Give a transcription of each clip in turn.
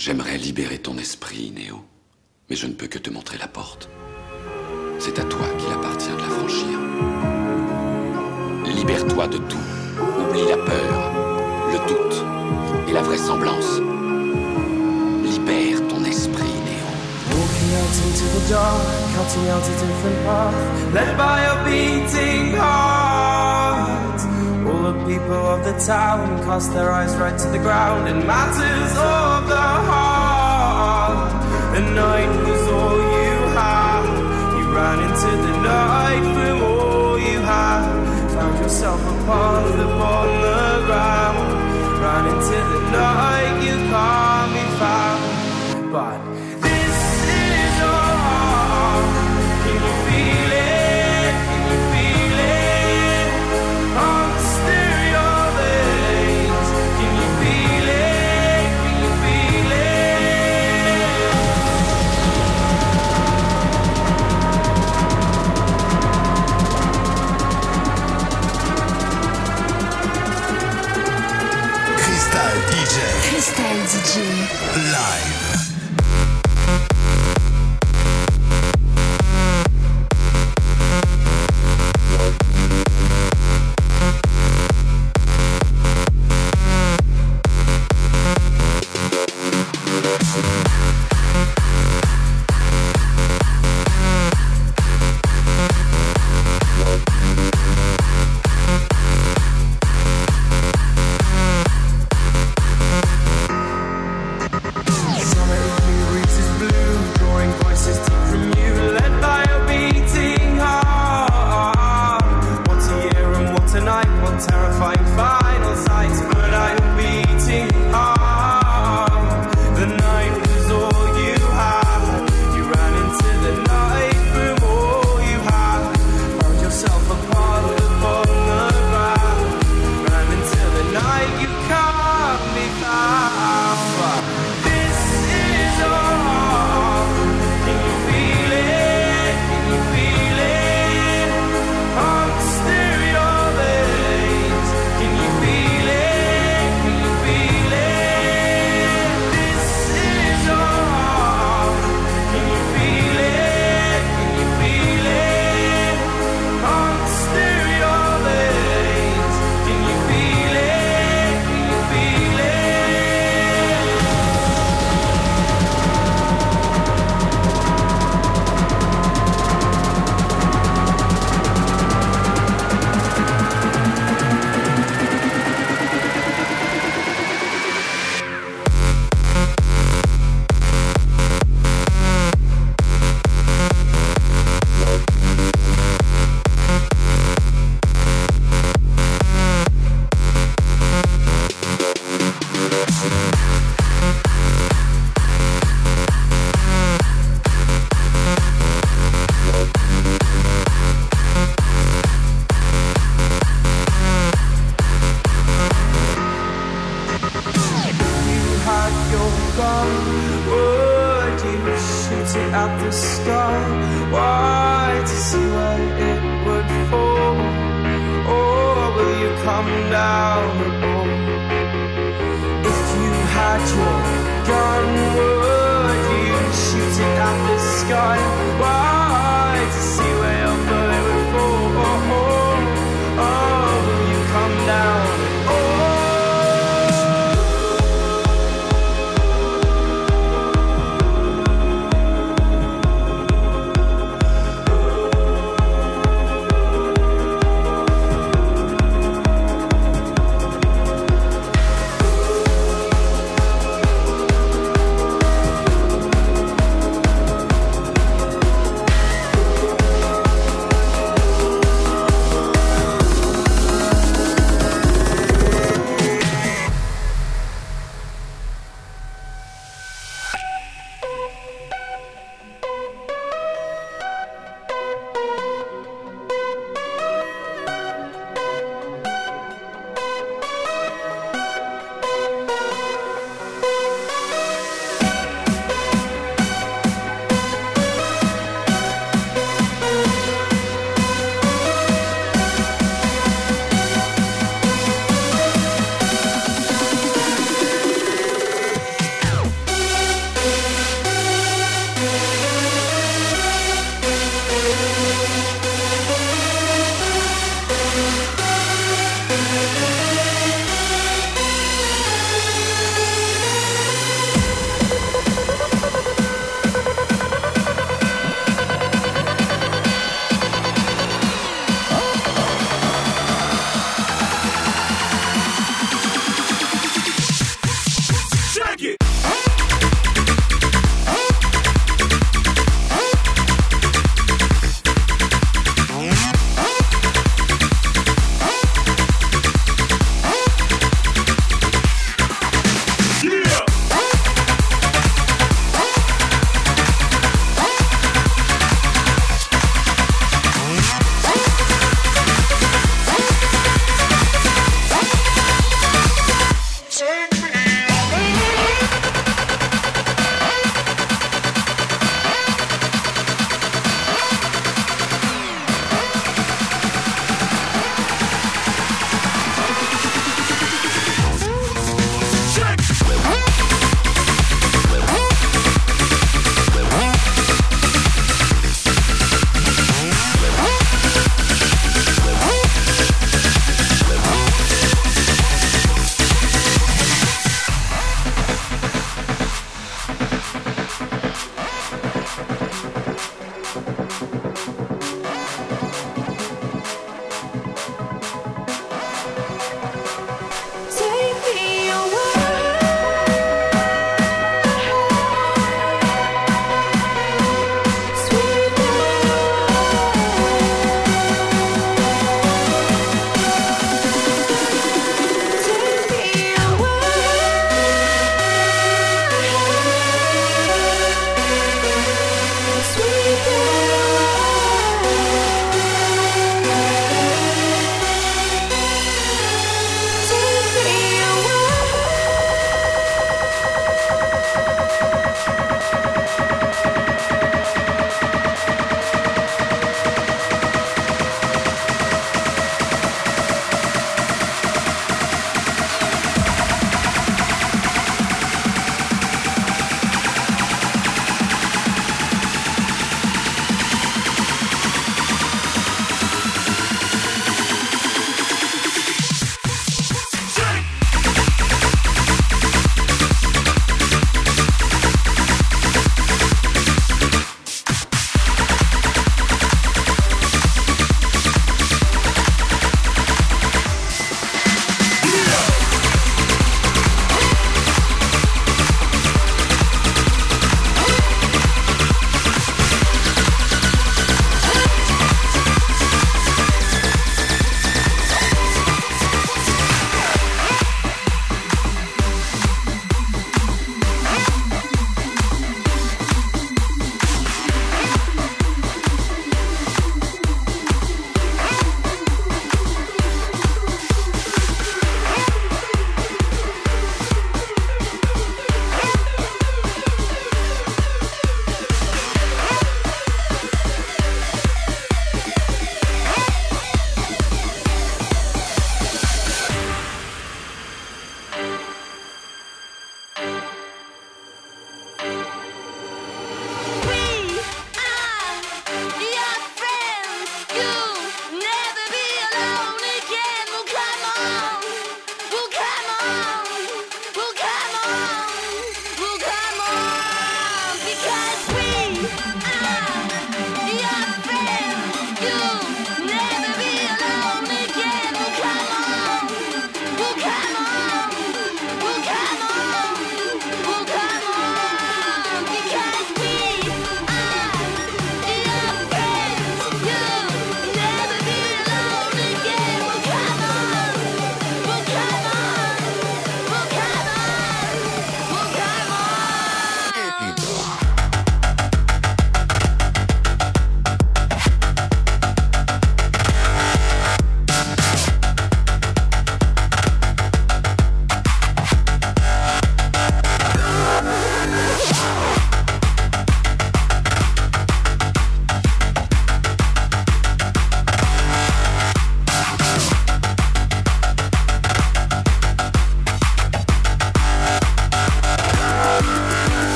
J'aimerais libérer ton esprit, Néo, mais je ne peux que te montrer la porte. C'est à toi qu'il appartient de la franchir. Libère-toi de tout. Oublie la peur, le doute et la vraisemblance. Libère ton esprit, Néo. Walking out into the dark, out different path, led by a beating heart. The people of the town cast their eyes right to the ground in matters of the heart. The night was all you had. You ran into the night from all you had. Found yourself a path upon the ground. Ran into the night you can't be found. But Crystal DJ. live.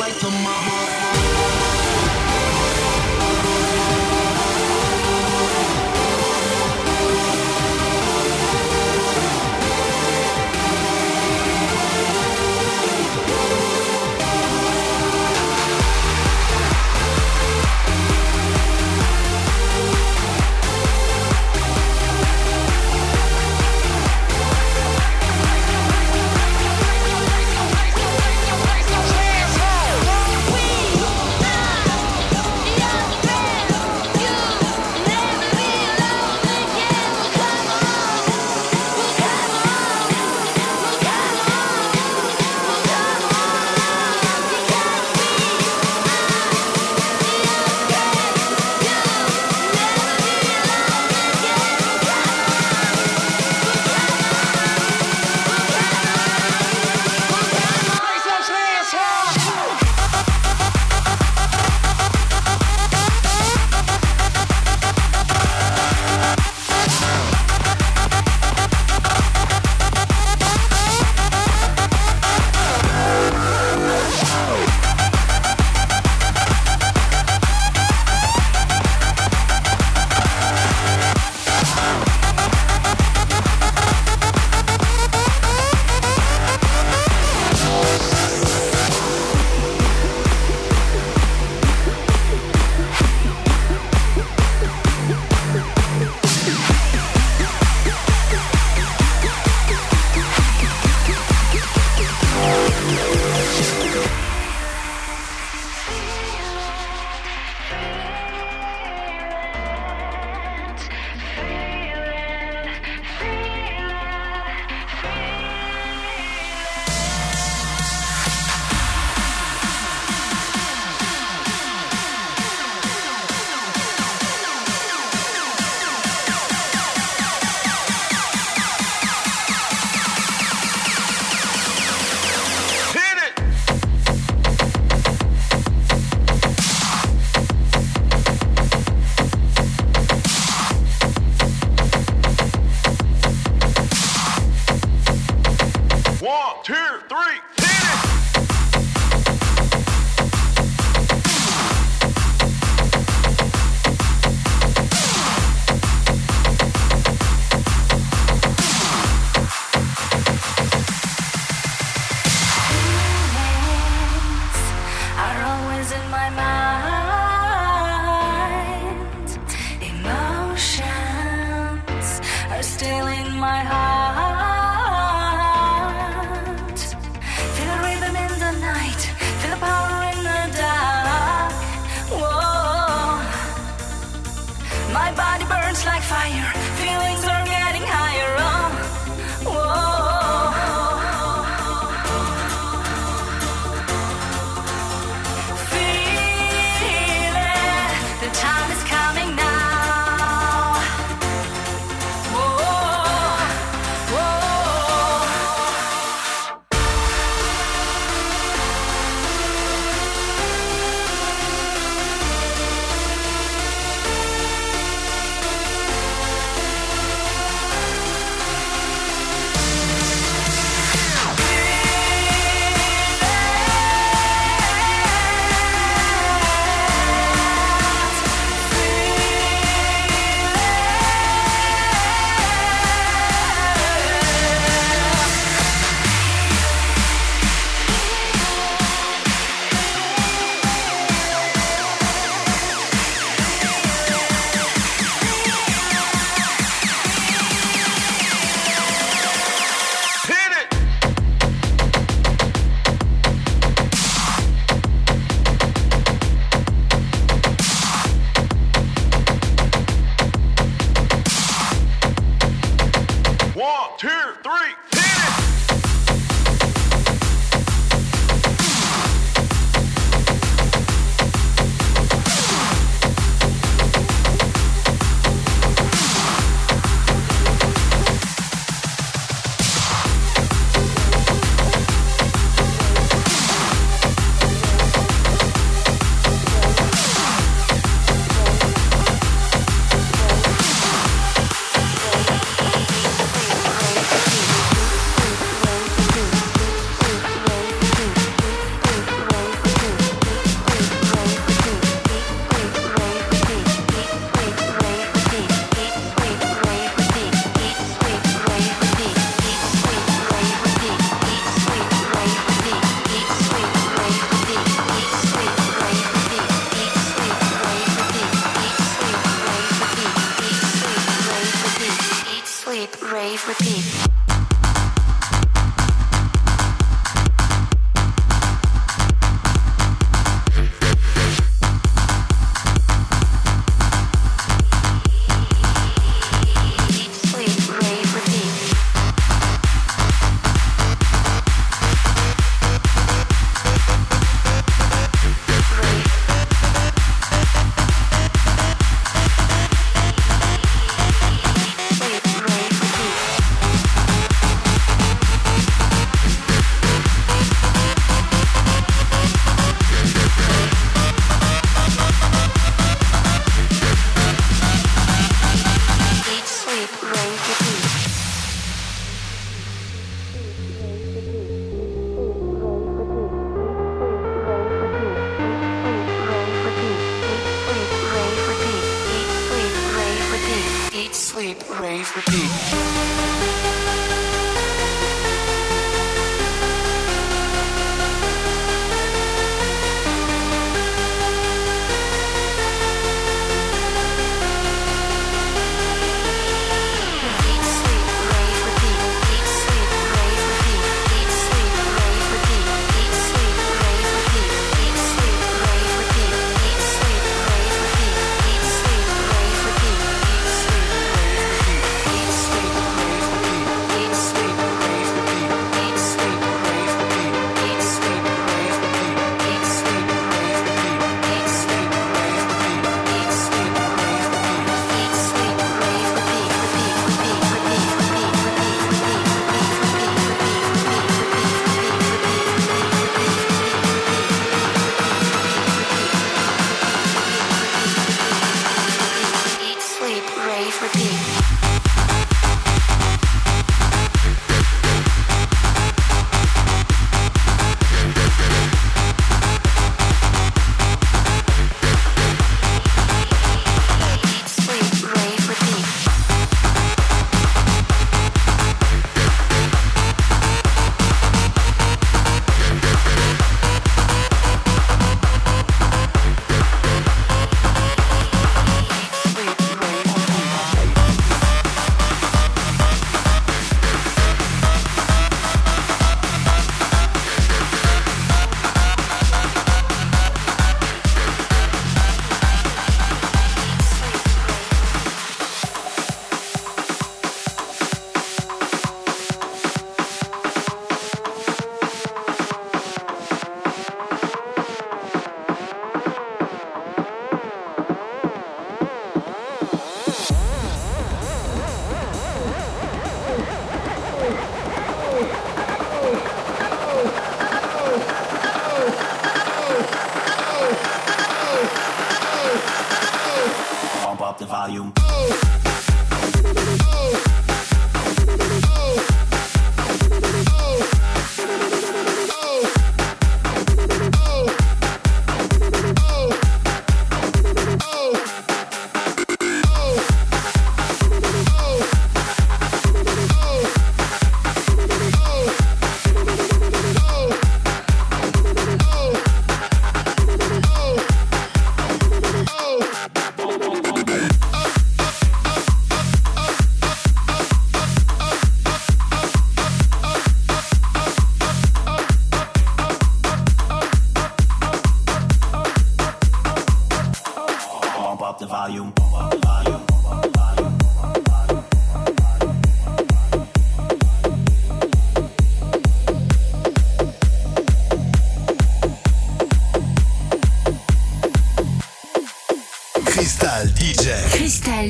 Right to my heart.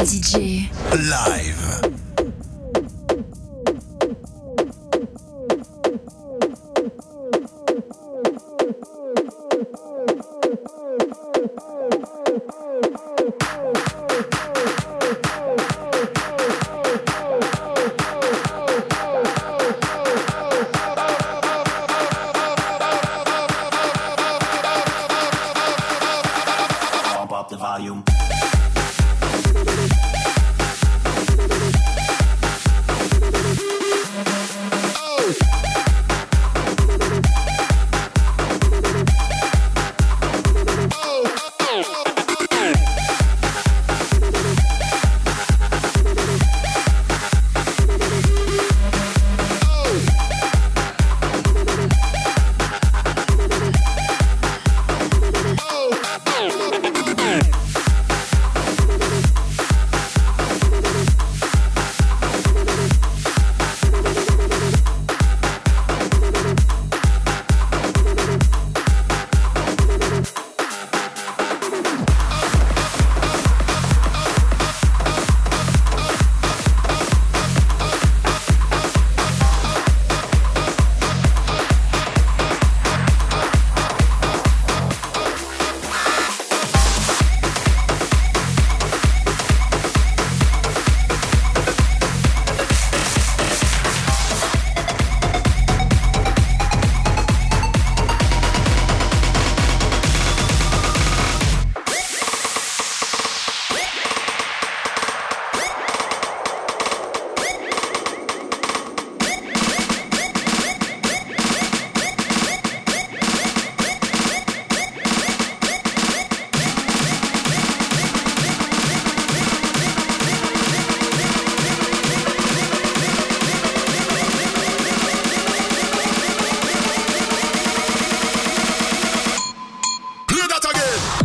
DJ. Live. again.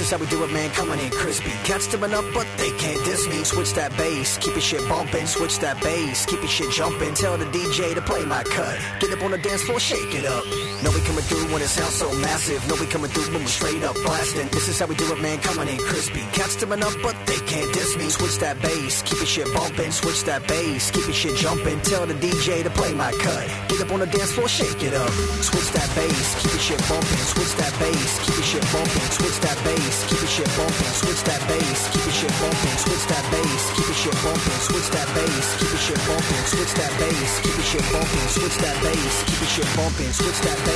Is how we do it, man, coming in crispy. Cats tipping up, but they can't diss me. Switch that bass, keep your shit bumping. Switch that bass, keep your shit jumping. Tell the DJ to play my cut. Get up on the dance floor, shake it up. No, we coming through when it sounds so massive. No, we coming through when we straight up blasting. This is how we do it, man, coming in crispy. Cats tipping up, but they can't diss me. Switch that bass, keep your shit bumping. Switch that bass, keep your shit jumping. Tell the DJ to play my cut. Get up on the dance floor, shake it up. Switch that bass, keep your shit bumping. Switch that bass, keep your shit bumping. Switch that bass, keep your shit bumping. Switch that bass, keep your shit bumping. Switch that bass, keep your shit bumping. Switch that bass, keep your shit bumping. Switch that bass, keep your shit bumping. Switch that bass, keep your shit bumping. Switch that bass,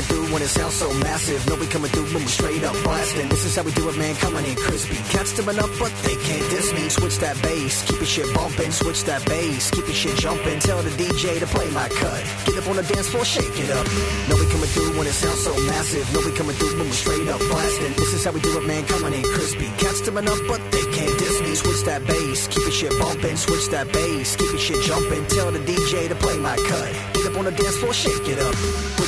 Coming through when it sounds so massive. No, we coming through when we straight up blasting. This is how we do it, man. Coming in crispy. Cats coming up, but they can't diss me. Switch that bass, keep your shit bumping. Switch that bass, keep your shit jumping. Tell the DJ to play my cut. Get up on the dance floor, shake it up. No, we coming through when it sounds so massive. No, we coming through when we straight up blasting. This is how we do it, man. Coming in crispy. Cats coming up, but they can't diss me. Switch that bass, keep your shit bumping. Switch that bass, keep your shit jumping. Tell the DJ to play my cut. Get up on the dance floor, shake it up.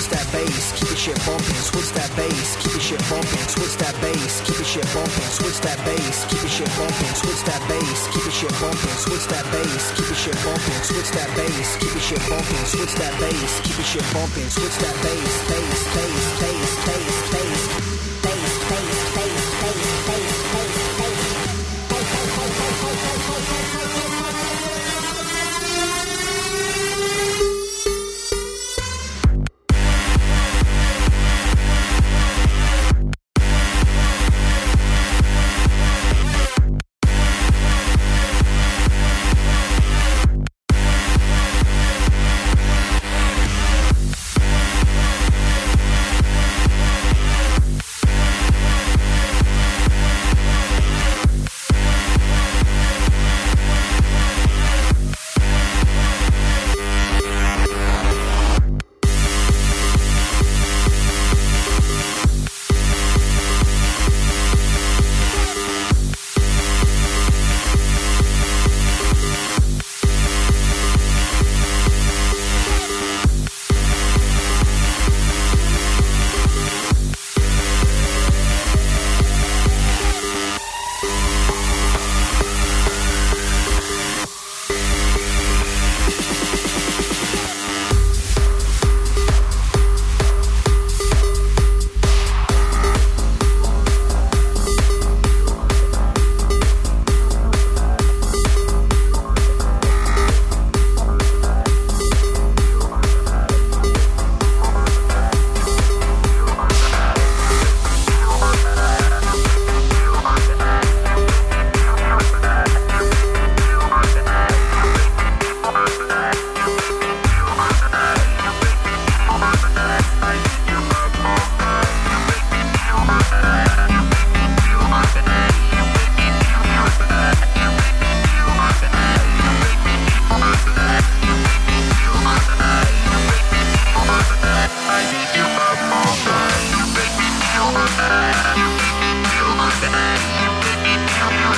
Switch that bass, keep your shit bumping. Switch that bass, keep your shit bumping. Switch that bass, keep your shit bumping. Switch that bass, keep your shit bumping. Switch that bass, keep your shit bumping. Switch that bass, keep your shit bumping. Switch that bass, keep your shit bumping. Switch that bass, keep your shit bumping. Switch that bass, bass, bass, bass, bass,